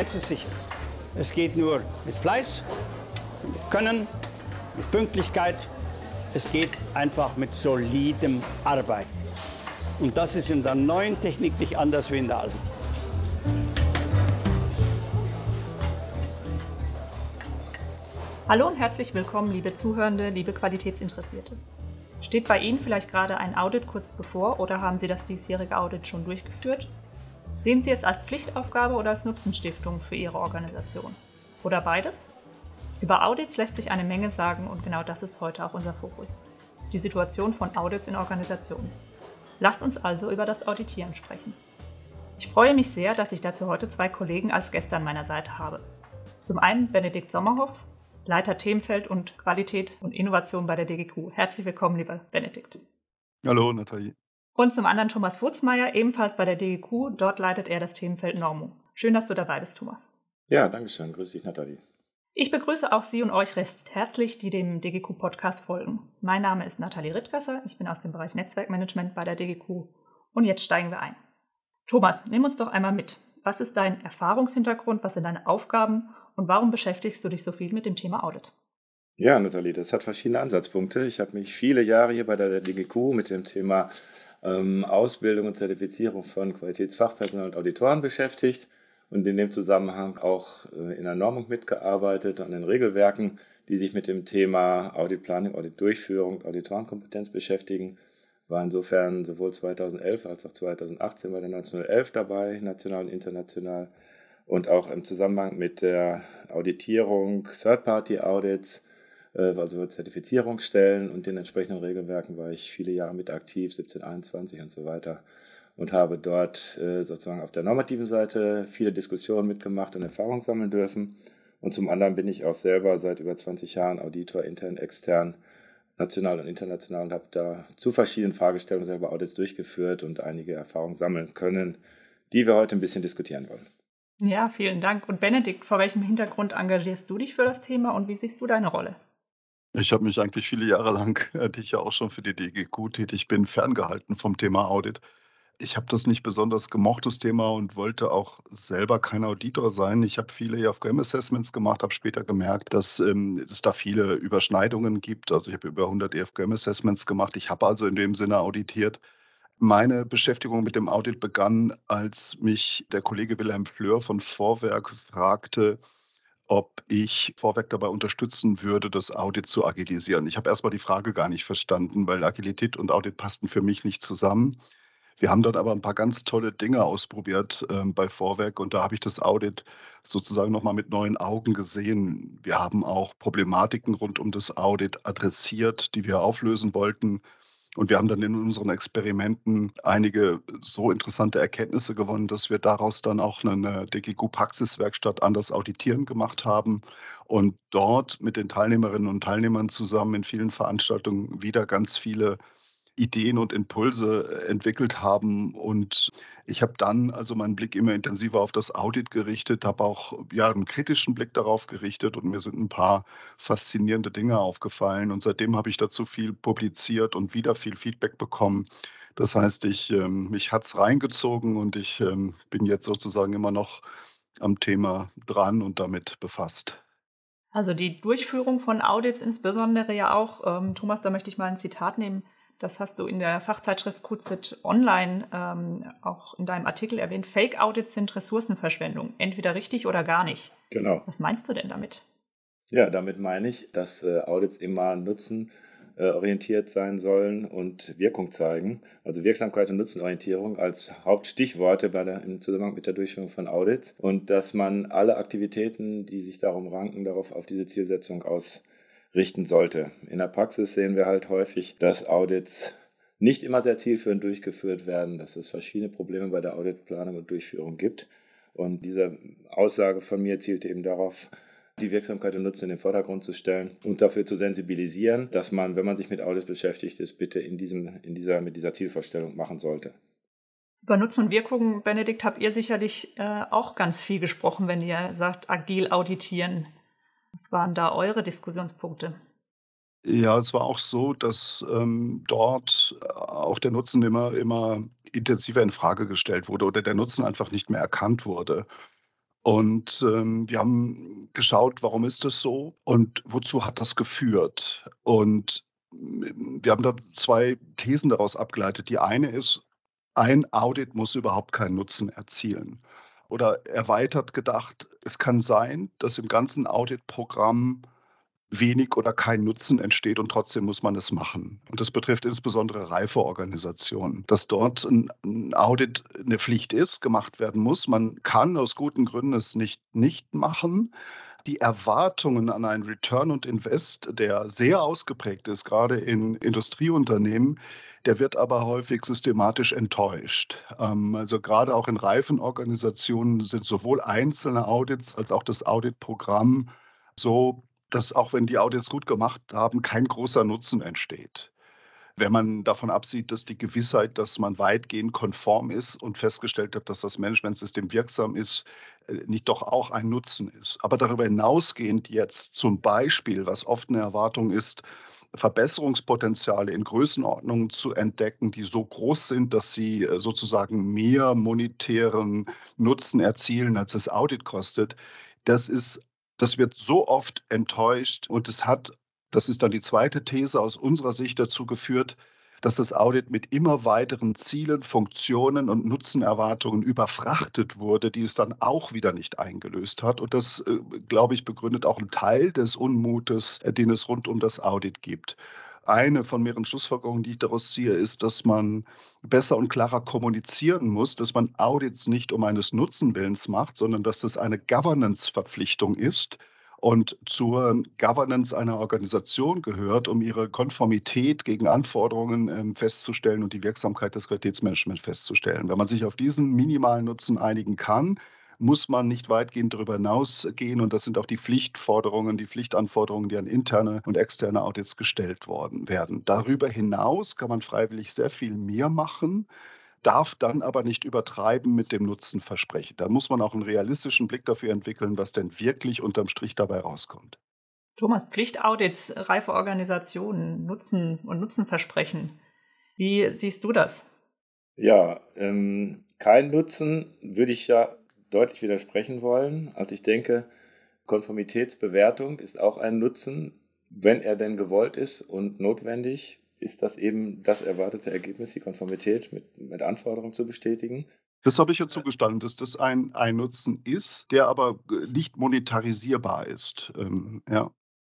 eins ist sicher. Es geht nur mit Fleiß, mit Können, mit Pünktlichkeit. Es geht einfach mit solidem Arbeiten. Und das ist in der neuen Technik nicht anders wie in der alten. Hallo und herzlich willkommen, liebe Zuhörende, liebe Qualitätsinteressierte. Steht bei Ihnen vielleicht gerade ein Audit kurz bevor oder haben Sie das diesjährige Audit schon durchgeführt? Sehen Sie es als Pflichtaufgabe oder als Nutzenstiftung für Ihre Organisation? Oder beides? Über Audits lässt sich eine Menge sagen und genau das ist heute auch unser Fokus. Die Situation von Audits in Organisationen. Lasst uns also über das Auditieren sprechen. Ich freue mich sehr, dass ich dazu heute zwei Kollegen als Gäste an meiner Seite habe. Zum einen Benedikt Sommerhoff, Leiter Themenfeld und Qualität und Innovation bei der DGQ. Herzlich willkommen, lieber Benedikt. Hallo, Nathalie. Und zum anderen Thomas Wurzmeier, ebenfalls bei der DGQ. Dort leitet er das Themenfeld Normung. Schön, dass du dabei bist, Thomas. Ja, danke schön. Grüß dich, Nathalie. Ich begrüße auch Sie und euch recht herzlich, die dem DGQ-Podcast folgen. Mein Name ist Nathalie Rittgasser. Ich bin aus dem Bereich Netzwerkmanagement bei der DGQ. Und jetzt steigen wir ein. Thomas, nimm uns doch einmal mit. Was ist dein Erfahrungshintergrund? Was sind deine Aufgaben? Und warum beschäftigst du dich so viel mit dem Thema Audit? Ja, Nathalie, das hat verschiedene Ansatzpunkte. Ich habe mich viele Jahre hier bei der DGQ mit dem Thema ähm, Ausbildung und Zertifizierung von Qualitätsfachpersonal und Auditoren beschäftigt und in dem Zusammenhang auch äh, in der Normung mitgearbeitet, an den Regelwerken, die sich mit dem Thema Auditplanung, Auditdurchführung, Auditorenkompetenz beschäftigen. War insofern sowohl 2011 als auch 2018 bei der 1911 dabei, national und international. Und auch im Zusammenhang mit der Auditierung Third-Party-Audits also Zertifizierungsstellen und den entsprechenden Regelwerken war ich viele Jahre mit aktiv, 17, 21 und so weiter und habe dort äh, sozusagen auf der normativen Seite viele Diskussionen mitgemacht und Erfahrung sammeln dürfen. Und zum anderen bin ich auch selber seit über 20 Jahren Auditor intern, extern, national und international und habe da zu verschiedenen Fragestellungen selber Audits durchgeführt und einige Erfahrungen sammeln können, die wir heute ein bisschen diskutieren wollen. Ja, vielen Dank. Und Benedikt, vor welchem Hintergrund engagierst du dich für das Thema und wie siehst du deine Rolle? Ich habe mich eigentlich viele Jahre lang, die ich ja auch schon für die DGQ tätig bin, ferngehalten vom Thema Audit. Ich habe das nicht besonders gemocht, das Thema, und wollte auch selber kein Auditor sein. Ich habe viele EFGM-Assessments gemacht, habe später gemerkt, dass ähm, es da viele Überschneidungen gibt. Also ich habe über 100 EFGM-Assessments gemacht. Ich habe also in dem Sinne auditiert. Meine Beschäftigung mit dem Audit begann, als mich der Kollege Wilhelm Fleur von Vorwerk fragte, ob ich Vorwerk dabei unterstützen würde, das Audit zu agilisieren. Ich habe erstmal die Frage gar nicht verstanden, weil Agilität und Audit passten für mich nicht zusammen. Wir haben dort aber ein paar ganz tolle Dinge ausprobiert äh, bei Vorwerk und da habe ich das Audit sozusagen nochmal mit neuen Augen gesehen. Wir haben auch Problematiken rund um das Audit adressiert, die wir auflösen wollten. Und wir haben dann in unseren Experimenten einige so interessante Erkenntnisse gewonnen, dass wir daraus dann auch eine DGQ-Praxiswerkstatt anders auditieren gemacht haben und dort mit den Teilnehmerinnen und Teilnehmern zusammen in vielen Veranstaltungen wieder ganz viele Ideen und Impulse äh, entwickelt haben. Und ich habe dann also meinen Blick immer intensiver auf das Audit gerichtet, habe auch ja, einen kritischen Blick darauf gerichtet und mir sind ein paar faszinierende Dinge aufgefallen. Und seitdem habe ich dazu viel publiziert und wieder viel Feedback bekommen. Das heißt, ich, ähm, mich hat es reingezogen und ich ähm, bin jetzt sozusagen immer noch am Thema dran und damit befasst. Also die Durchführung von Audits insbesondere ja auch, ähm, Thomas, da möchte ich mal ein Zitat nehmen, das hast du in der Fachzeitschrift QZ Online ähm, auch in deinem Artikel erwähnt. Fake-Audits sind Ressourcenverschwendung. Entweder richtig oder gar nicht. Genau. Was meinst du denn damit? Ja, damit meine ich, dass äh, Audits immer nutzenorientiert sein sollen und Wirkung zeigen. Also Wirksamkeit und Nutzenorientierung als Hauptstichworte bei der, im Zusammenhang mit der Durchführung von Audits. Und dass man alle Aktivitäten, die sich darum ranken, darauf auf diese Zielsetzung aus richten sollte. In der Praxis sehen wir halt häufig, dass Audits nicht immer sehr zielführend durchgeführt werden, dass es verschiedene Probleme bei der Auditplanung und Durchführung gibt. Und diese Aussage von mir zielte eben darauf, die Wirksamkeit und Nutzen in den Vordergrund zu stellen und dafür zu sensibilisieren, dass man, wenn man sich mit Audits beschäftigt, es bitte in diesem, in dieser, mit dieser Zielvorstellung machen sollte. Über Nutzen und Wirkung, Benedikt, habt ihr sicherlich äh, auch ganz viel gesprochen, wenn ihr sagt, agil auditieren. Was waren da eure Diskussionspunkte? Ja, es war auch so, dass ähm, dort äh, auch der Nutzen immer, immer intensiver in Frage gestellt wurde oder der Nutzen einfach nicht mehr erkannt wurde. Und ähm, wir haben geschaut, warum ist das so und wozu hat das geführt. Und wir haben da zwei Thesen daraus abgeleitet. Die eine ist, ein Audit muss überhaupt keinen Nutzen erzielen. Oder erweitert gedacht, es kann sein, dass im ganzen Auditprogramm wenig oder kein Nutzen entsteht und trotzdem muss man es machen. Und das betrifft insbesondere Reifeorganisationen, dass dort ein Audit eine Pflicht ist, gemacht werden muss. Man kann aus guten Gründen es nicht nicht machen. Die Erwartungen an einen Return und Invest, der sehr ausgeprägt ist, gerade in Industrieunternehmen, der wird aber häufig systematisch enttäuscht. Ähm, also gerade auch in Reifenorganisationen sind sowohl einzelne Audits als auch das Auditprogramm so dass auch wenn die Audits gut gemacht haben, kein großer Nutzen entsteht. Wenn man davon absieht, dass die Gewissheit, dass man weitgehend konform ist und festgestellt hat, dass das Managementsystem wirksam ist, äh, nicht doch auch ein Nutzen ist. Aber darüber hinausgehend jetzt zum Beispiel, was oft eine Erwartung ist, Verbesserungspotenziale in Größenordnungen zu entdecken, die so groß sind, dass sie äh, sozusagen mehr monetären Nutzen erzielen, als das Audit kostet, das ist das wird so oft enttäuscht und es hat, das ist dann die zweite These aus unserer Sicht dazu geführt, dass das Audit mit immer weiteren Zielen, Funktionen und Nutzenerwartungen überfrachtet wurde, die es dann auch wieder nicht eingelöst hat. Und das, äh, glaube ich, begründet auch einen Teil des Unmutes, äh, den es rund um das Audit gibt eine von mehreren Schlussfolgerungen, die ich daraus ziehe, ist, dass man besser und klarer kommunizieren muss, dass man Audits nicht um eines Nutzenwillens macht, sondern dass das eine Governance-Verpflichtung ist und zur Governance einer Organisation gehört, um ihre Konformität gegen Anforderungen ähm, festzustellen und die Wirksamkeit des Qualitätsmanagements festzustellen. Wenn man sich auf diesen minimalen Nutzen einigen kann, muss man nicht weitgehend darüber hinausgehen. Und das sind auch die Pflichtforderungen, die Pflichtanforderungen, die an interne und externe Audits gestellt worden werden. Darüber hinaus kann man freiwillig sehr viel mehr machen darf dann aber nicht übertreiben mit dem Nutzenversprechen. Da muss man auch einen realistischen Blick dafür entwickeln, was denn wirklich unterm Strich dabei rauskommt. Thomas, Pflichtaudits, reife Organisationen, Nutzen und Nutzenversprechen. Wie siehst du das? Ja, ähm, kein Nutzen würde ich ja deutlich widersprechen wollen. Also ich denke, Konformitätsbewertung ist auch ein Nutzen, wenn er denn gewollt ist und notwendig, ist das eben das erwartete Ergebnis, die Konformität mit, mit Anforderungen zu bestätigen. Das habe ich ja zugestanden, dass das ein, ein Nutzen ist, der aber nicht monetarisierbar ist. Ähm, ja.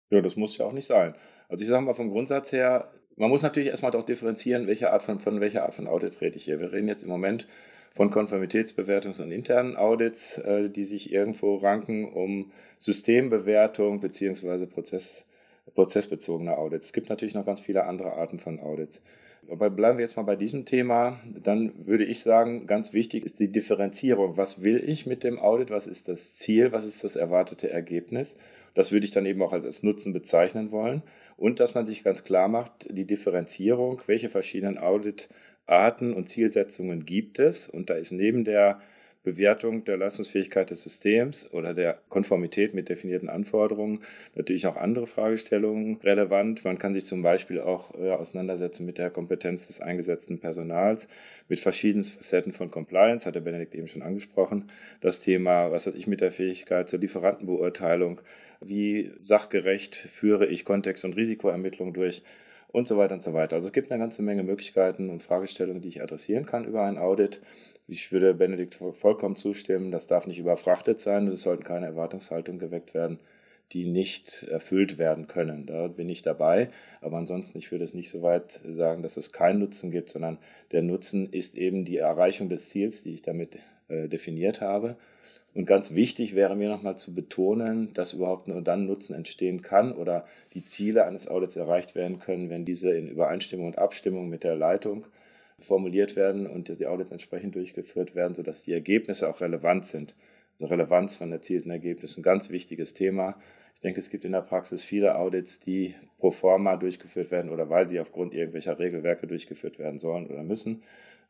ja, das muss ja auch nicht sein. Also ich sage mal vom Grundsatz her, man muss natürlich erstmal doch differenzieren, welche Art von, von welcher Art von Audit rede ich hier. Wir reden jetzt im Moment von Konformitätsbewertungs- und internen Audits, äh, die sich irgendwo ranken um Systembewertung beziehungsweise Prozess, prozessbezogene Audits. Es gibt natürlich noch ganz viele andere Arten von Audits. Aber bleiben wir jetzt mal bei diesem Thema. Dann würde ich sagen, ganz wichtig ist die Differenzierung. Was will ich mit dem Audit? Was ist das Ziel? Was ist das erwartete Ergebnis? Das würde ich dann eben auch als Nutzen bezeichnen wollen. Und dass man sich ganz klar macht, die Differenzierung, welche verschiedenen Audit Arten und Zielsetzungen gibt es. Und da ist neben der Bewertung der Leistungsfähigkeit des Systems oder der Konformität mit definierten Anforderungen natürlich auch andere Fragestellungen relevant. Man kann sich zum Beispiel auch äh, auseinandersetzen mit der Kompetenz des eingesetzten Personals, mit verschiedenen Facetten von Compliance, hat der Benedikt eben schon angesprochen. Das Thema, was hat ich mit der Fähigkeit zur Lieferantenbeurteilung, wie sachgerecht führe ich Kontext- und Risikoermittlung durch und so weiter und so weiter. Also es gibt eine ganze Menge Möglichkeiten und Fragestellungen, die ich adressieren kann über ein Audit. Ich würde Benedikt vollkommen zustimmen, das darf nicht überfrachtet sein, es sollten keine Erwartungshaltungen geweckt werden, die nicht erfüllt werden können. Da bin ich dabei. Aber ansonsten, ich würde es nicht so weit sagen, dass es keinen Nutzen gibt, sondern der Nutzen ist eben die Erreichung des Ziels, die ich damit äh, definiert habe. Und ganz wichtig wäre mir nochmal zu betonen, dass überhaupt nur dann Nutzen entstehen kann oder die Ziele eines Audits erreicht werden können, wenn diese in Übereinstimmung und Abstimmung mit der Leitung formuliert werden und die Audits entsprechend durchgeführt werden, sodass die Ergebnisse auch relevant sind. Also Relevanz von erzielten Ergebnissen, ein ganz wichtiges Thema. Ich denke, es gibt in der Praxis viele Audits, die pro forma durchgeführt werden oder weil sie aufgrund irgendwelcher Regelwerke durchgeführt werden sollen oder müssen.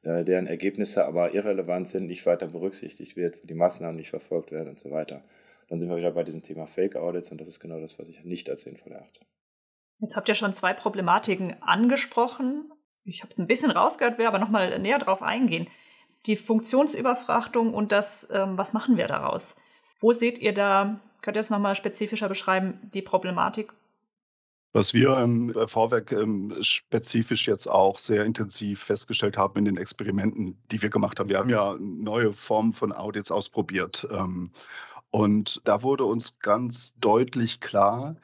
Äh, deren Ergebnisse aber irrelevant sind, nicht weiter berücksichtigt wird, wo die Maßnahmen nicht verfolgt werden und so weiter. Dann sind wir wieder bei diesem Thema Fake Audits und das ist genau das, was ich nicht als sinnvoll erachte. Jetzt habt ihr schon zwei Problematiken angesprochen. Ich habe es ein bisschen rausgehört, will aber nochmal näher drauf eingehen. Die Funktionsüberfrachtung und das, ähm, was machen wir daraus? Wo seht ihr da, könnt ihr es nochmal spezifischer beschreiben, die Problematik? Was wir ähm, bei Vorwerk ähm, spezifisch jetzt auch sehr intensiv festgestellt haben in den Experimenten, die wir gemacht haben. Wir haben ja neue Formen von Audits ausprobiert. Ähm, und da wurde uns ganz deutlich klar,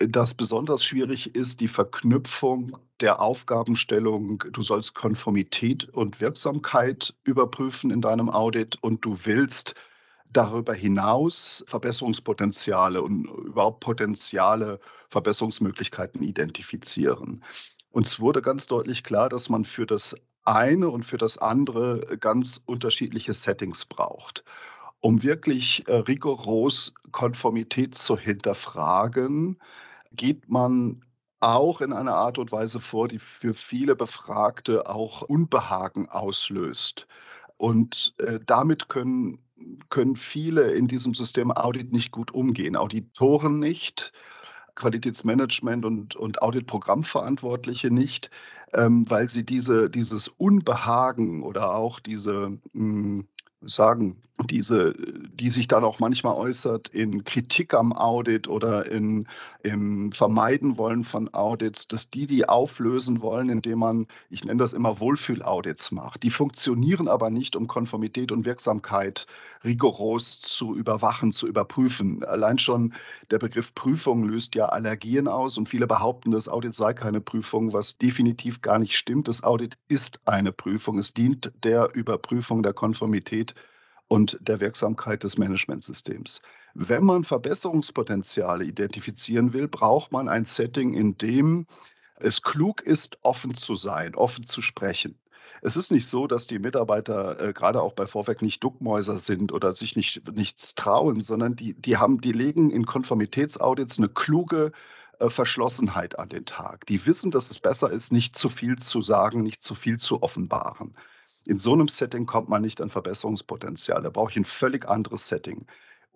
dass besonders schwierig ist die Verknüpfung der Aufgabenstellung, du sollst Konformität und Wirksamkeit überprüfen in deinem Audit und du willst darüber hinaus Verbesserungspotenziale und überhaupt potenziale Verbesserungsmöglichkeiten identifizieren. Uns wurde ganz deutlich klar, dass man für das eine und für das andere ganz unterschiedliche Settings braucht. Um wirklich äh, rigoros Konformität zu hinterfragen, geht man auch in einer Art und Weise vor, die für viele Befragte auch Unbehagen auslöst. Und äh, damit können, können viele in diesem System Audit nicht gut umgehen. Auditoren nicht, Qualitätsmanagement und, und Auditprogrammverantwortliche nicht, ähm, weil sie diese, dieses Unbehagen oder auch diese mh, hm, sagen, diese, die sich dann auch manchmal äußert in Kritik am Audit oder in, im Vermeiden wollen von Audits, dass die die auflösen wollen, indem man, ich nenne das immer Wohlfühl-Audits macht. Die funktionieren aber nicht, um Konformität und Wirksamkeit rigoros zu überwachen, zu überprüfen. Allein schon der Begriff Prüfung löst ja Allergien aus und viele behaupten, das Audit sei keine Prüfung, was definitiv gar nicht stimmt. Das Audit ist eine Prüfung. Es dient der Überprüfung der Konformität und der Wirksamkeit des Managementsystems. Wenn man Verbesserungspotenziale identifizieren will, braucht man ein Setting, in dem es klug ist, offen zu sein, offen zu sprechen. Es ist nicht so, dass die Mitarbeiter äh, gerade auch bei Vorwerk nicht Duckmäuser sind oder sich nicht, nichts trauen, sondern die, die, haben, die legen in Konformitätsaudits eine kluge äh, Verschlossenheit an den Tag. Die wissen, dass es besser ist, nicht zu viel zu sagen, nicht zu viel zu offenbaren. In so einem Setting kommt man nicht an Verbesserungspotenzial. Da brauche ich ein völlig anderes Setting.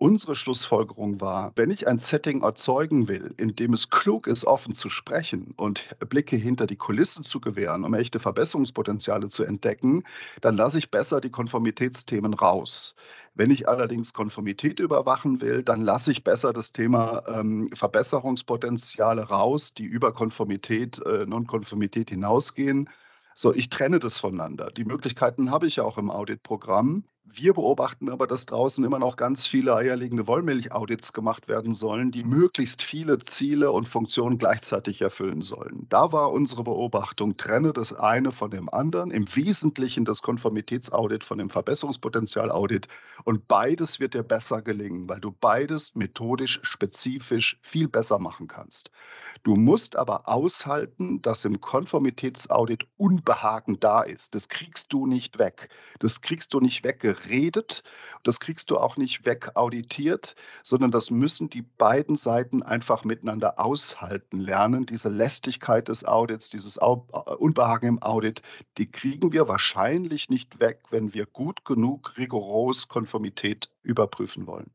Unsere Schlussfolgerung war, wenn ich ein Setting erzeugen will, in dem es klug ist, offen zu sprechen und Blicke hinter die Kulissen zu gewähren, um echte Verbesserungspotenziale zu entdecken, dann lasse ich besser die Konformitätsthemen raus. Wenn ich allerdings Konformität überwachen will, dann lasse ich besser das Thema ähm, Verbesserungspotenziale raus, die über Konformität, äh, Non-Konformität hinausgehen so, ich trenne das voneinander. Die Möglichkeiten habe ich ja auch im Auditprogramm. Wir beobachten aber, dass draußen immer noch ganz viele eierlegende Wollmilch-Audits gemacht werden sollen, die möglichst viele Ziele und Funktionen gleichzeitig erfüllen sollen. Da war unsere Beobachtung, trenne das eine von dem anderen, im Wesentlichen das Konformitätsaudit von dem Verbesserungspotenzial-Audit und beides wird dir besser gelingen, weil du beides methodisch, spezifisch viel besser machen kannst. Du musst aber aushalten, dass im Konformitätsaudit Unbehagen da ist. Das kriegst du nicht weg. Das kriegst du nicht weggeredet geredet. Das kriegst du auch nicht wegauditiert, sondern das müssen die beiden Seiten einfach miteinander aushalten lernen. Diese Lästigkeit des Audits, dieses äh, Unbehagen im Audit, die kriegen wir wahrscheinlich nicht weg, wenn wir gut genug rigoros Konformität überprüfen wollen.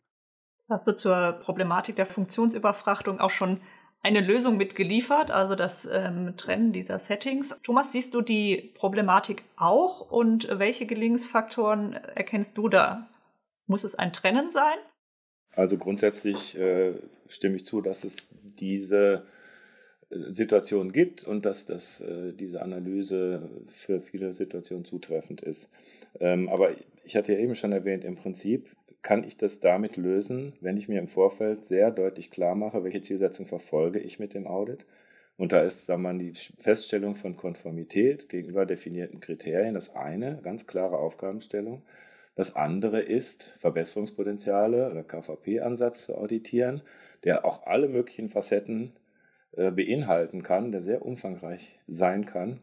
Hast du zur Problematik der Funktionsüberfrachtung auch schon eine Lösung mitgeliefert, also das ähm, Trennen dieser Settings. Thomas, siehst du die Problematik auch und welche Gelingensfaktoren erkennst du da? Muss es ein Trennen sein? Also grundsätzlich äh, stimme ich zu, dass es diese äh, Situation gibt und dass das, äh, diese Analyse für viele Situationen zutreffend ist. Ähm, aber ich hatte ja eben schon erwähnt, im Prinzip kann ich das damit lösen, wenn ich mir im Vorfeld sehr deutlich klar mache, welche Zielsetzung verfolge ich mit dem Audit. Und da ist sagen wir, mal, die Feststellung von Konformität gegenüber definierten Kriterien das eine, ganz klare Aufgabenstellung. Das andere ist, Verbesserungspotenziale oder KVP-Ansatz zu auditieren, der auch alle möglichen Facetten äh, beinhalten kann, der sehr umfangreich sein kann.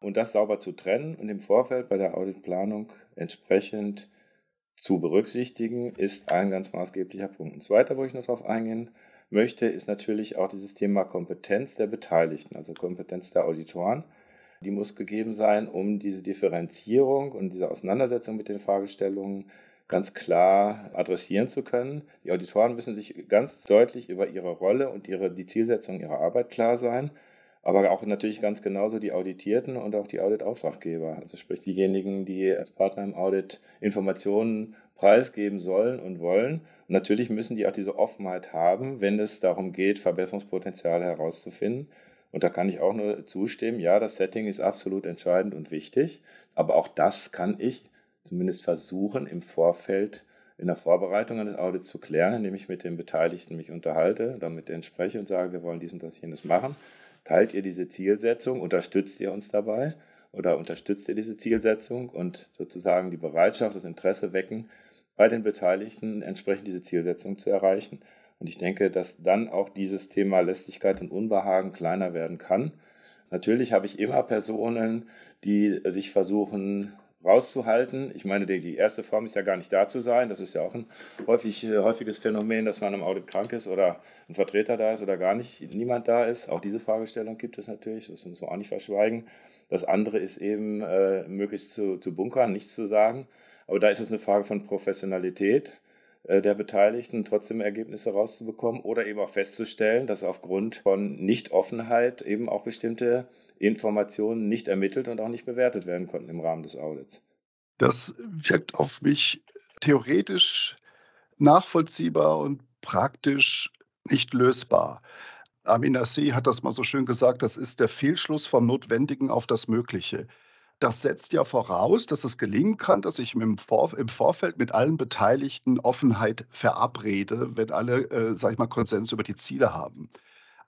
Und das sauber zu trennen und im Vorfeld bei der Auditplanung entsprechend zu berücksichtigen, ist ein ganz maßgeblicher Punkt. Ein zweiter, wo ich noch darauf eingehen möchte, ist natürlich auch dieses Thema Kompetenz der Beteiligten, also Kompetenz der Auditoren. Die muss gegeben sein, um diese Differenzierung und diese Auseinandersetzung mit den Fragestellungen ganz klar adressieren zu können. Die Auditoren müssen sich ganz deutlich über ihre Rolle und ihre, die Zielsetzung ihrer Arbeit klar sein aber auch natürlich ganz genauso die Auditierten und auch die Auditauftraggeber, also sprich diejenigen, die als Partner im Audit Informationen preisgeben sollen und wollen. Und natürlich müssen die auch diese Offenheit haben, wenn es darum geht, Verbesserungspotenziale herauszufinden. Und da kann ich auch nur zustimmen, ja, das Setting ist absolut entscheidend und wichtig, aber auch das kann ich zumindest versuchen, im Vorfeld in der Vorbereitung eines Audits zu klären, indem ich mit den Beteiligten mich unterhalte, dann mit denen spreche und sage, wir wollen dies und das jenes machen. Teilt ihr diese Zielsetzung? Unterstützt ihr uns dabei? Oder unterstützt ihr diese Zielsetzung und sozusagen die Bereitschaft, das Interesse wecken, bei den Beteiligten entsprechend diese Zielsetzung zu erreichen? Und ich denke, dass dann auch dieses Thema Lästigkeit und Unbehagen kleiner werden kann. Natürlich habe ich immer Personen, die sich versuchen rauszuhalten. Ich meine, die, die, erste Form ist ja gar nicht da zu sein. Das ist ja auch ein häufig, äh, häufiges Phänomen, dass man im Audit krank ist oder ein Vertreter da ist oder gar nicht niemand da ist. Auch diese Fragestellung gibt es natürlich, das muss man auch nicht verschweigen. Das andere ist eben, äh, möglichst zu, zu bunkern, nichts zu sagen. Aber da ist es eine Frage von Professionalität äh, der Beteiligten, trotzdem Ergebnisse rauszubekommen oder eben auch festzustellen, dass aufgrund von Nichtoffenheit eben auch bestimmte Informationen nicht ermittelt und auch nicht bewertet werden konnten im Rahmen des Audits. Das wirkt auf mich theoretisch nachvollziehbar und praktisch nicht lösbar. Amin Nassi hat das mal so schön gesagt, das ist der Fehlschluss vom Notwendigen auf das Mögliche. Das setzt ja voraus, dass es gelingen kann, dass ich im, Vor im Vorfeld mit allen Beteiligten Offenheit verabrede, wenn alle, äh, sag ich mal, Konsens über die Ziele haben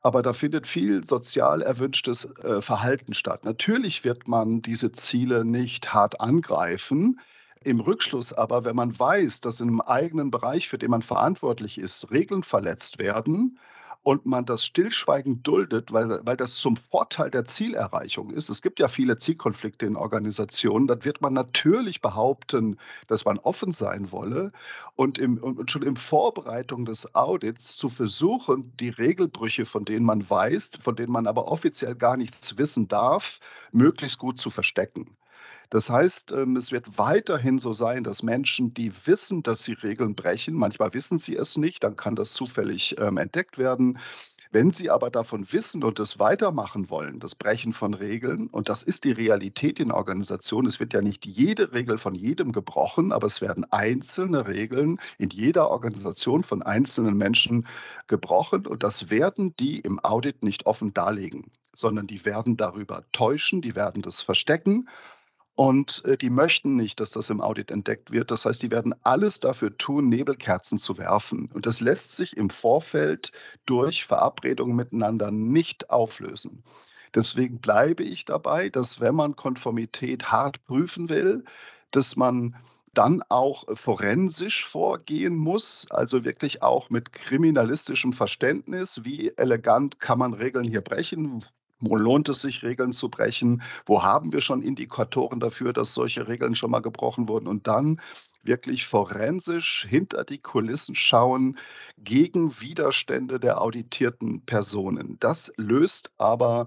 aber da findet viel sozial erwünschtes äh, Verhalten statt. Natürlich wird man diese Ziele nicht hart angreifen. Im Rückschluss aber, wenn man weiß, dass in einem eigenen Bereich, für den man verantwortlich ist, Regeln verletzt werden, und man das stillschweigend duldet, weil, weil das zum Vorteil der Zielerreichung ist. Es gibt ja viele Zielkonflikte in Organisationen. Dann wird man natürlich behaupten, dass man offen sein wolle und, im, und schon in Vorbereitung des Audits zu versuchen, die Regelbrüche, von denen man weiß, von denen man aber offiziell gar nichts wissen darf, möglichst gut zu verstecken. Das heißt, ähm, es wird weiterhin so sein, dass Menschen, die wissen, dass sie Regeln brechen, manchmal wissen sie es nicht, dann kann das zufällig ähm, entdeckt werden. Wenn Sie aber davon wissen und es weitermachen wollen, das Brechen von Regeln, und das ist die Realität in Organisationen, es wird ja nicht jede Regel von jedem gebrochen, aber es werden einzelne Regeln in jeder Organisation von einzelnen Menschen gebrochen und das werden die im Audit nicht offen darlegen, sondern die werden darüber täuschen, die werden das verstecken und äh, die möchten nicht, dass das im Audit entdeckt wird. Das heißt, die werden alles dafür tun, Nebelkerzen zu werfen. Und das lässt sich im Vorfeld durch Verabredungen miteinander nicht auflösen. Deswegen bleibe ich dabei, dass wenn man Konformität hart prüfen will, dass man dann auch forensisch vorgehen muss, also wirklich auch mit kriminalistischem Verständnis, wie elegant kann man Regeln hier brechen, lohnt es sich, Regeln zu brechen? Wo haben wir schon Indikatoren dafür, dass solche Regeln schon mal gebrochen wurden? Und dann wirklich forensisch hinter die Kulissen schauen gegen Widerstände der auditierten Personen. Das löst aber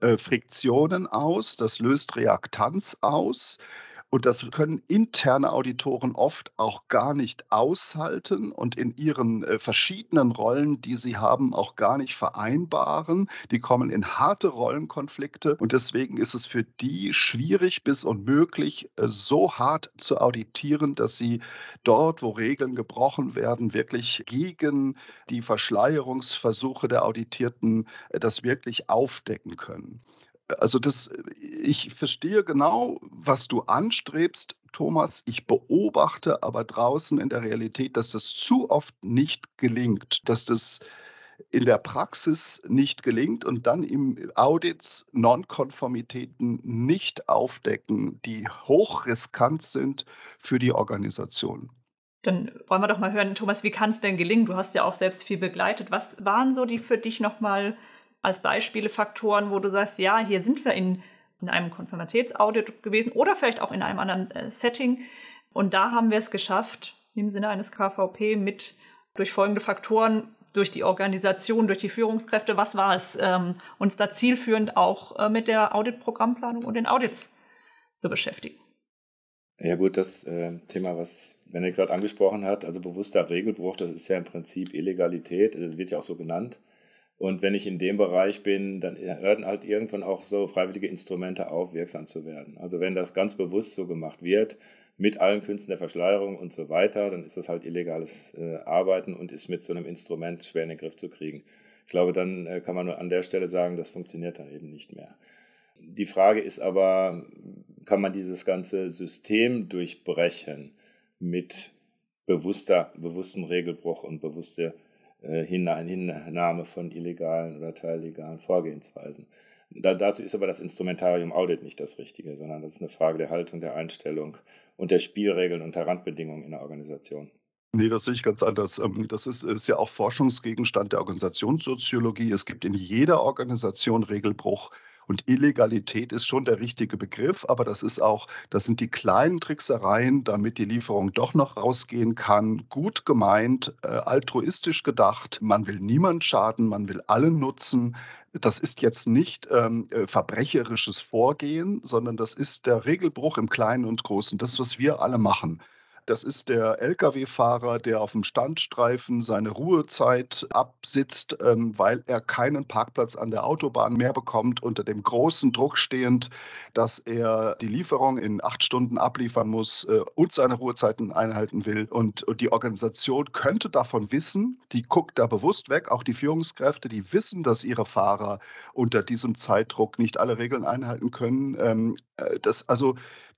äh, Friktionen aus, das löst Reaktanz aus. Und das können interne Auditoren oft auch gar nicht aushalten und in ihren äh, verschiedenen Rollen, die sie haben, auch gar nicht vereinbaren. Die kommen in harte Rollenkonflikte und deswegen ist es für die schwierig bis unmöglich, äh, so hart zu auditieren, dass sie dort, wo Regeln gebrochen werden, wirklich gegen die Verschleierungsversuche der Auditierten äh, das wirklich aufdecken können. Also das, ich verstehe genau, was du anstrebst, Thomas. Ich beobachte aber draußen in der Realität, dass das zu oft nicht gelingt, dass das in der Praxis nicht gelingt und dann im Audits Nonkonformitäten nicht aufdecken, die hochriskant sind für die Organisation. Dann wollen wir doch mal hören, Thomas, wie kann es denn gelingen? Du hast ja auch selbst viel begleitet. Was waren so die für dich nochmal als Beispiele Faktoren, wo du sagst, ja, hier sind wir in, in einem Konformitätsaudit gewesen oder vielleicht auch in einem anderen äh, Setting. Und da haben wir es geschafft, im Sinne eines KVP mit durch folgende Faktoren, durch die Organisation, durch die Führungskräfte, was war es, ähm, uns da zielführend auch äh, mit der Auditprogrammplanung und den Audits zu beschäftigen. Ja gut, das äh, Thema, was Benedikt gerade angesprochen hat, also bewusster Regelbruch, das ist ja im Prinzip Illegalität, äh, wird ja auch so genannt. Und wenn ich in dem Bereich bin, dann hören halt irgendwann auch so freiwillige Instrumente auf, wirksam zu werden. Also wenn das ganz bewusst so gemacht wird, mit allen Künsten der Verschleierung und so weiter, dann ist das halt illegales äh, Arbeiten und ist mit so einem Instrument schwer in den Griff zu kriegen. Ich glaube, dann äh, kann man nur an der Stelle sagen, das funktioniert dann eben nicht mehr. Die Frage ist aber, kann man dieses ganze System durchbrechen mit bewusster, bewusstem Regelbruch und bewusster Hinnahme von illegalen oder teillegalen Vorgehensweisen? Da, dazu ist aber das Instrumentarium Audit nicht das Richtige, sondern das ist eine Frage der Haltung, der Einstellung und der Spielregeln und der Randbedingungen in der Organisation. Nee, das sehe ich ganz anders. Ähm, das ist, ist, ja auch Forschungsgegenstand der Organisationssoziologie. Es gibt in jeder Organisation Regelbruch. Und Illegalität ist schon der richtige Begriff, aber das ist auch, das sind die kleinen Tricksereien, damit die Lieferung doch noch rausgehen kann. Gut gemeint, äh, altruistisch gedacht. Man will niemand schaden, man will allen nutzen. Das ist jetzt nicht ähm, äh, verbrecherisches Vorgehen, sondern das ist der Regelbruch im Kleinen und Großen. Das, was wir alle machen. Das ist der Lkw-Fahrer, der auf dem Standstreifen seine Ruhezeit absitzt, ähm, weil er keinen Parkplatz an der Autobahn mehr bekommt, unter dem großen Druck stehend, dass er die Lieferung in acht Stunden abliefern muss äh, und seine Ruhezeiten einhalten will. Und, und die Organisation könnte davon wissen, die guckt da bewusst weg, auch die Führungskräfte, die wissen, dass ihre Fahrer unter diesem Zeitdruck nicht alle Regeln einhalten können. Ähm, äh, das, also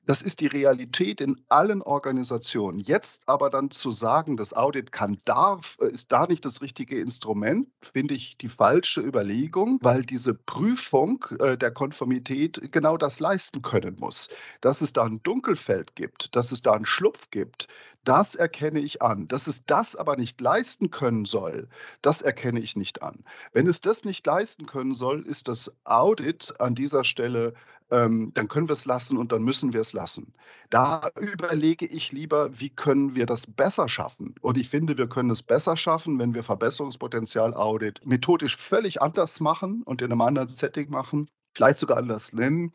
das ist die Realität in allen Organisationen. Jetzt aber dann zu sagen, das Audit kann darf, äh, ist da nicht das richtige Instrument, finde ich die falsche Überlegung, weil diese Prüfung äh, der Konformität genau das leisten können muss. Dass es da ein Dunkelfeld gibt, dass es da einen Schlupf gibt, das erkenne ich an. Dass es das aber nicht leisten können soll, das erkenne ich nicht an. Wenn es das nicht leisten können soll, ist das Audit an dieser Stelle ähm, dann können wir es lassen und dann müssen wir es lassen. Da überlege ich lieber, wie können wir das besser schaffen. Und ich finde, wir können es besser schaffen, wenn wir Verbesserungspotenzial-Audit methodisch völlig anders machen und in einem anderen Setting machen, vielleicht sogar anders nennen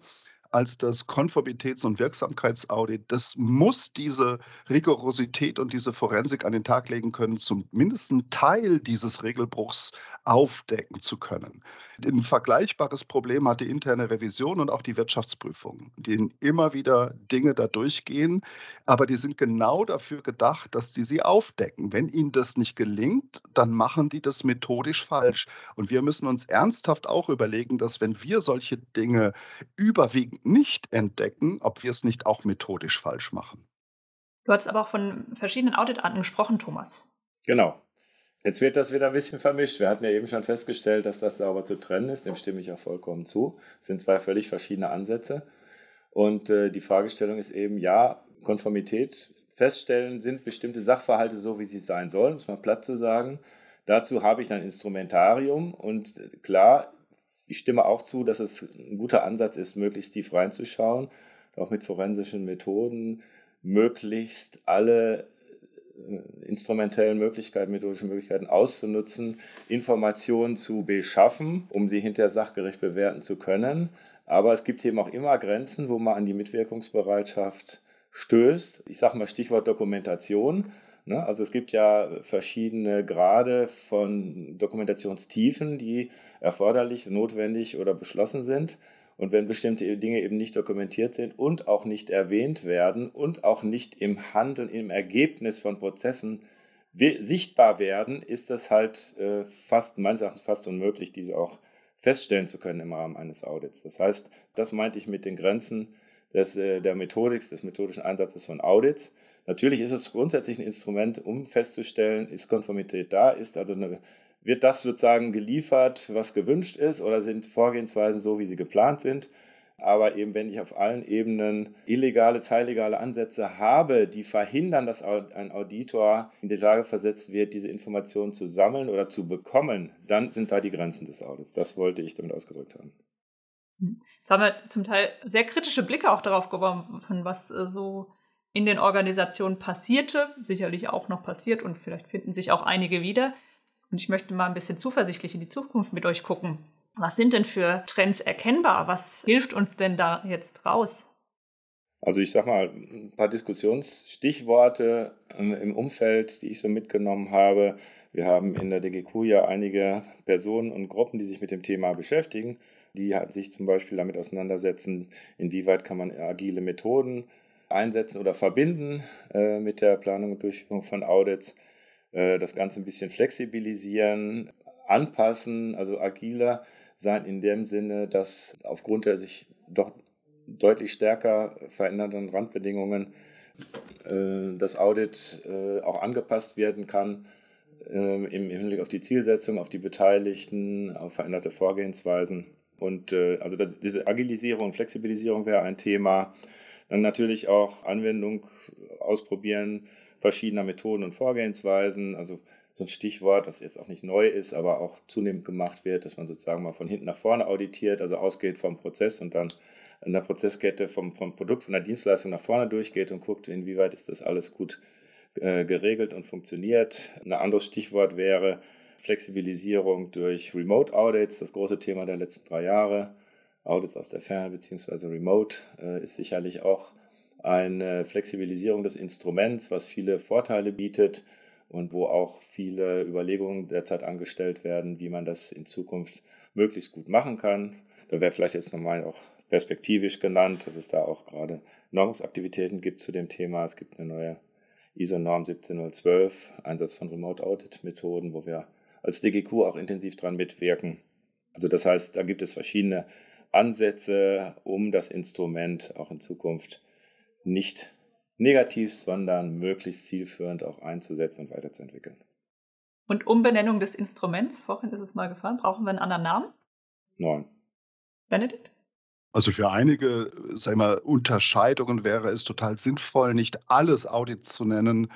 als das Konformitäts- und Wirksamkeitsaudit. Das muss diese Rigorosität und diese Forensik an den Tag legen können, zumindest einen Teil dieses Regelbruchs aufdecken zu können. Ein vergleichbares Problem hat die interne Revision und auch die Wirtschaftsprüfung, denen immer wieder Dinge da durchgehen, aber die sind genau dafür gedacht, dass die sie aufdecken. Wenn ihnen das nicht gelingt, dann machen die das methodisch falsch. Und wir müssen uns ernsthaft auch überlegen, dass wenn wir solche Dinge überwiegend nicht entdecken, ob wir es nicht auch methodisch falsch machen. Du hast aber auch von verschiedenen Auditarten gesprochen, Thomas. Genau. Jetzt wird das wieder ein bisschen vermischt. Wir hatten ja eben schon festgestellt, dass das sauber zu trennen ist. Dem stimme ich auch vollkommen zu. Es sind zwei völlig verschiedene Ansätze. Und äh, die Fragestellung ist eben, ja, Konformität feststellen, sind bestimmte Sachverhalte so, wie sie sein sollen, muss man platt zu sagen. Dazu habe ich ein Instrumentarium und klar, ich stimme auch zu, dass es ein guter Ansatz ist, möglichst tief reinzuschauen, auch mit forensischen Methoden, möglichst alle äh, instrumentellen Möglichkeiten, methodischen Möglichkeiten auszunutzen, Informationen zu beschaffen, um sie hinter sachgerecht bewerten zu können. Aber es gibt eben auch immer Grenzen, wo man an die Mitwirkungsbereitschaft stößt. Ich sage mal Stichwort Dokumentation. Ne? Also es gibt ja verschiedene Grade von Dokumentationstiefen, die erforderlich, notwendig oder beschlossen sind. Und wenn bestimmte Dinge eben nicht dokumentiert sind und auch nicht erwähnt werden und auch nicht im Hand und im Ergebnis von Prozessen sichtbar werden, ist es halt äh, fast, meines Erachtens fast unmöglich, diese auch feststellen zu können im Rahmen eines Audits. Das heißt, das meinte ich mit den Grenzen des, äh, der Methodik, des methodischen Einsatzes von Audits. Natürlich ist es grundsätzlich ein Instrument, um festzustellen, ist Konformität da, ist also eine, wird das sozusagen geliefert, was gewünscht ist, oder sind Vorgehensweisen so, wie sie geplant sind. Aber eben, wenn ich auf allen Ebenen illegale, teillegale Ansätze habe, die verhindern, dass ein Auditor in die Lage versetzt wird, diese Informationen zu sammeln oder zu bekommen, dann sind da die Grenzen des Audits. Das wollte ich damit ausgedrückt haben. Jetzt haben wir zum Teil sehr kritische Blicke auch darauf geworfen, was äh, so in den Organisationen passierte, sicherlich auch noch passiert und vielleicht finden sich auch einige wieder. Und ich möchte mal ein bisschen zuversichtlich in die Zukunft mit euch gucken. Was sind denn für Trends erkennbar? Was hilft uns denn da jetzt raus? Also ich sage mal ein paar Diskussionsstichworte ähm, im Umfeld, die ich so mitgenommen habe. Wir haben in der DGQ ja einige Personen und Gruppen, die sich mit dem Thema beschäftigen, die sich zum Beispiel damit auseinandersetzen, inwieweit kann man agile Methoden einsetzen oder verbinden äh, mit der Planung und Durchführung von Audits, äh, das Ganze ein bisschen flexibilisieren, anpassen, also agiler sein in dem Sinne, dass aufgrund der sich doch deutlich stärker verändernden Randbedingungen äh, das Audit äh, auch angepasst werden kann äh, im Hinblick auf die Zielsetzung, auf die Beteiligten, auf veränderte Vorgehensweisen. Und also diese Agilisierung und Flexibilisierung wäre ein Thema. Dann natürlich auch Anwendung ausprobieren verschiedener Methoden und Vorgehensweisen. Also so ein Stichwort, das jetzt auch nicht neu ist, aber auch zunehmend gemacht wird, dass man sozusagen mal von hinten nach vorne auditiert, also ausgeht vom Prozess und dann in der Prozesskette vom, vom Produkt, von der Dienstleistung nach vorne durchgeht und guckt, inwieweit ist das alles gut äh, geregelt und funktioniert. Ein anderes Stichwort wäre Flexibilisierung durch Remote Audits, das große Thema der letzten drei Jahre. Audits aus der Ferne bzw. Remote äh, ist sicherlich auch eine Flexibilisierung des Instruments, was viele Vorteile bietet und wo auch viele Überlegungen derzeit angestellt werden, wie man das in Zukunft möglichst gut machen kann. Da wäre vielleicht jetzt nochmal auch perspektivisch genannt, dass es da auch gerade Normungsaktivitäten gibt zu dem Thema. Es gibt eine neue ISO-Norm 17012, Einsatz von Remote-Audit-Methoden, wo wir als DGQ auch intensiv dran mitwirken. Also das heißt, da gibt es verschiedene Ansätze, um das Instrument auch in Zukunft nicht negativ, sondern möglichst zielführend auch einzusetzen und weiterzuentwickeln. Und Umbenennung des Instruments, vorhin ist es mal gefallen, brauchen wir einen anderen Namen? Nein. Benedikt? Also für einige sag mal, Unterscheidungen wäre es total sinnvoll, nicht alles Audit zu nennen,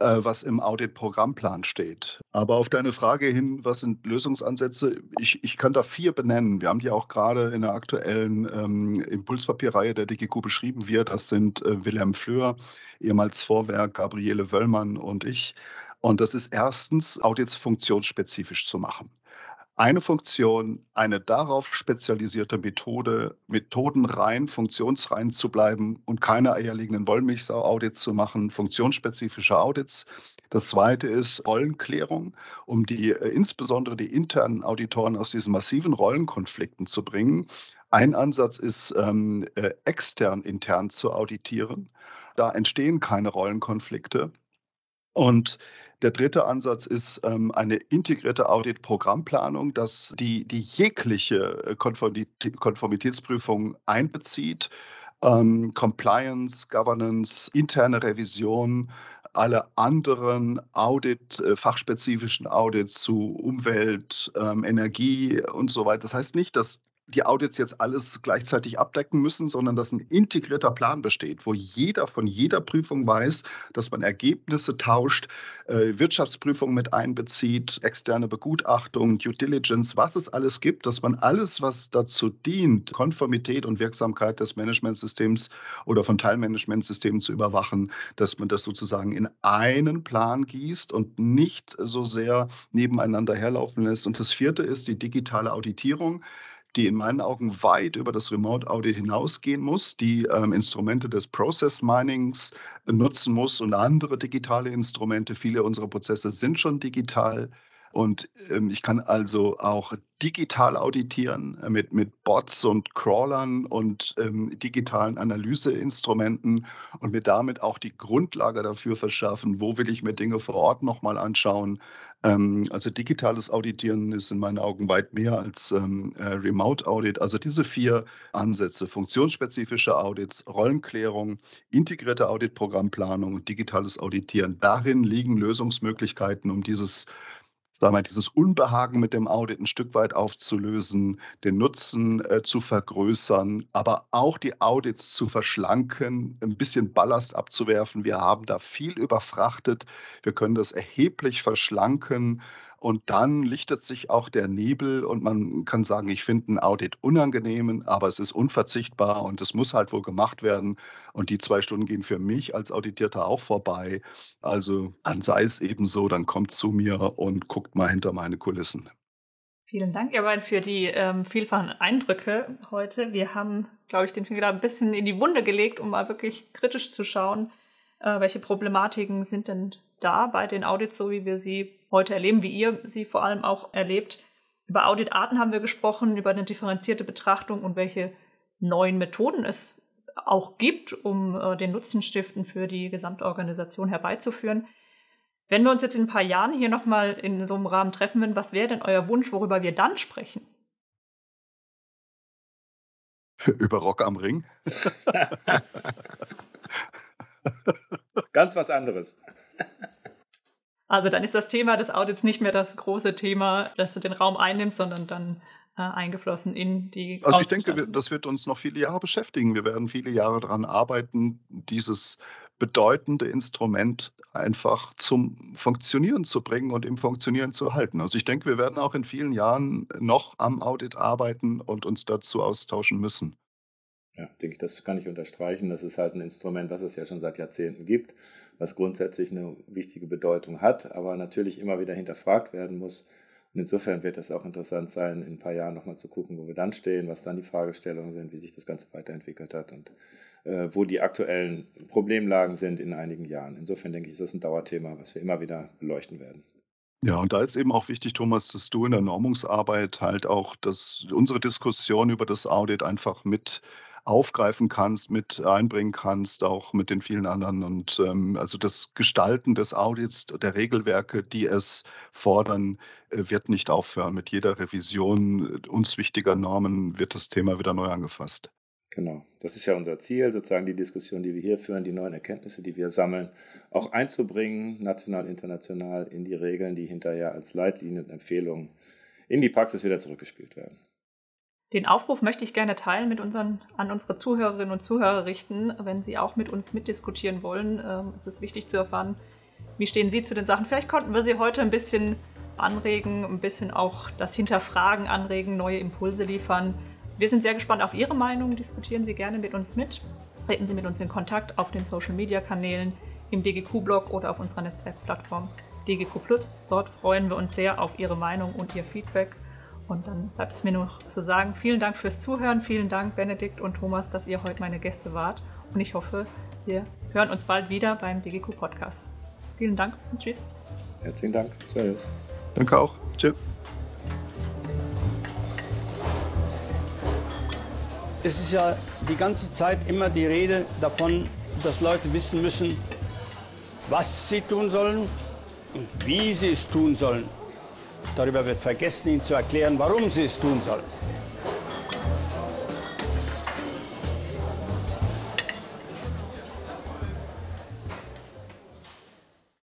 was im Audit-Programmplan steht. Aber auf deine Frage hin, was sind Lösungsansätze? Ich, ich kann da vier benennen. Wir haben die auch gerade in der aktuellen ähm, Impulspapierreihe der DGQ beschrieben. Wir, das sind äh, Wilhelm Fleur, ehemals Vorwerk, Gabriele Wöllmann und ich. Und das ist erstens, Audits funktionsspezifisch zu machen eine Funktion, eine darauf spezialisierte Methode, methodenrein, funktionsrein zu bleiben und keine eierlegenden Wollmilchsau-Audits zu machen, funktionsspezifische Audits. Das zweite ist Rollenklärung, um die äh, insbesondere die internen Auditoren aus diesen massiven Rollenkonflikten zu bringen. Ein Ansatz ist, ähm, äh, extern intern zu auditieren. Da entstehen keine Rollenkonflikte. Und der dritte Ansatz ist ähm, eine integrierte Audit-Programmplanung, dass die, die jegliche äh, Konformitätsprüfung einbezieht. Ähm, Compliance, Governance, interne Revision, alle anderen Audit, äh, fachspezifischen Audits zu Umwelt, ähm, Energie und so weiter. Das heißt nicht, dass die Audits jetzt alles gleichzeitig abdecken müssen, sondern dass ein integrierter Plan besteht, wo jeder von jeder Prüfung weiß, dass man Ergebnisse tauscht, äh, Wirtschaftsprüfung mit einbezieht, externe Begutachtung, Due Diligence, was es alles gibt, dass man alles, was dazu dient, Konformität und Wirksamkeit des Managementsystems oder von Teilmanagementsystemen zu überwachen, dass man das sozusagen in einen Plan gießt und nicht so sehr nebeneinander herlaufen lässt. Und das vierte ist die digitale Auditierung die in meinen Augen weit über das Remote Audit hinausgehen muss, die ähm, Instrumente des Process Minings nutzen muss und andere digitale Instrumente. Viele unserer Prozesse sind schon digital. Und ähm, ich kann also auch digital auditieren äh, mit, mit Bots und Crawlern und ähm, digitalen Analyseinstrumenten und mir damit auch die Grundlage dafür verschaffen, wo will ich mir Dinge vor Ort nochmal anschauen. Ähm, also digitales Auditieren ist in meinen Augen weit mehr als ähm, äh, Remote Audit. Also diese vier Ansätze, funktionsspezifische Audits, Rollenklärung, integrierte Auditprogrammplanung und digitales Auditieren, darin liegen Lösungsmöglichkeiten, um dieses sagen wir, dieses Unbehagen mit dem Audit ein Stück weit aufzulösen, den Nutzen äh, zu vergrößern, aber auch die Audits zu verschlanken, ein bisschen Ballast abzuwerfen. Wir haben da viel überfrachtet. Wir können das erheblich verschlanken und dann lichtet sich auch der Nebel und man kann sagen, ich finde ein Audit unangenehm, aber es ist unverzichtbar und es muss halt wohl gemacht werden. Und die zwei Stunden gehen für mich als Auditierter auch vorbei. Also dann sei es eben so, dann kommt zu mir und guckt mal hinter meine Kulissen. Vielen Dank, ihr beiden, für die ähm, vielfachen Eindrücke heute. Wir haben, glaube ich, den Finger da ein bisschen in die Wunde gelegt, um mal wirklich kritisch zu schauen, äh, welche Problematiken sind denn da bei den Audits, so wie wir sie heute erleben, wie ihr sie vor allem auch erlebt. Über Auditarten haben wir gesprochen, über eine differenzierte Betrachtung und welche neuen Methoden es auch gibt, um äh, den Nutzenstiften für die Gesamtorganisation herbeizuführen. Wenn wir uns jetzt in ein paar Jahren hier nochmal in so einem Rahmen treffen würden, was wäre denn euer Wunsch, worüber wir dann sprechen? Über Rock am Ring? Ganz was anderes. Also dann ist das Thema des Audits nicht mehr das große Thema, das den Raum einnimmt, sondern dann äh, eingeflossen in die. Also ich denke, das wird uns noch viele Jahre beschäftigen. Wir werden viele Jahre daran arbeiten, dieses bedeutende Instrument einfach zum Funktionieren zu bringen und im Funktionieren zu halten. Also ich denke, wir werden auch in vielen Jahren noch am Audit arbeiten und uns dazu austauschen müssen. Ja, denke ich, das kann ich unterstreichen. Das ist halt ein Instrument, was es ja schon seit Jahrzehnten gibt, was grundsätzlich eine wichtige Bedeutung hat, aber natürlich immer wieder hinterfragt werden muss. Und insofern wird es auch interessant sein, in ein paar Jahren nochmal zu gucken, wo wir dann stehen, was dann die Fragestellungen sind, wie sich das Ganze weiterentwickelt hat und äh, wo die aktuellen Problemlagen sind in einigen Jahren. Insofern denke ich, ist das ein Dauerthema, was wir immer wieder beleuchten werden. Ja, und da ist eben auch wichtig, Thomas, dass du in der Normungsarbeit halt auch dass unsere Diskussion über das Audit einfach mit aufgreifen kannst, mit einbringen kannst, auch mit den vielen anderen. Und ähm, also das Gestalten des Audits, der Regelwerke, die es fordern, äh, wird nicht aufhören. Mit jeder Revision uns wichtiger Normen wird das Thema wieder neu angefasst. Genau, das ist ja unser Ziel, sozusagen die Diskussion, die wir hier führen, die neuen Erkenntnisse, die wir sammeln, auch einzubringen, national, international, in die Regeln, die hinterher als Leitlinien und Empfehlungen in die Praxis wieder zurückgespielt werden. Den Aufruf möchte ich gerne teilen mit unseren, an unsere Zuhörerinnen und Zuhörer richten, wenn Sie auch mit uns mitdiskutieren wollen. Ähm, es ist wichtig zu erfahren, wie stehen Sie zu den Sachen. Vielleicht konnten wir Sie heute ein bisschen anregen, ein bisschen auch das Hinterfragen anregen, neue Impulse liefern. Wir sind sehr gespannt auf Ihre Meinung. Diskutieren Sie gerne mit uns mit. Treten Sie mit uns in Kontakt auf den Social Media Kanälen, im DGQ-Blog oder auf unserer Netzwerkplattform DGQ. Dort freuen wir uns sehr auf Ihre Meinung und Ihr Feedback. Und dann bleibt es mir nur noch zu sagen, vielen Dank fürs Zuhören. Vielen Dank, Benedikt und Thomas, dass ihr heute meine Gäste wart. Und ich hoffe, wir hören uns bald wieder beim DGQ Podcast. Vielen Dank und tschüss. Herzlichen Dank. Tschüss. Danke auch. Tschüss. Es ist ja die ganze Zeit immer die Rede davon, dass Leute wissen müssen, was sie tun sollen und wie sie es tun sollen. Darüber wird vergessen, ihnen zu erklären, warum sie es tun sollen.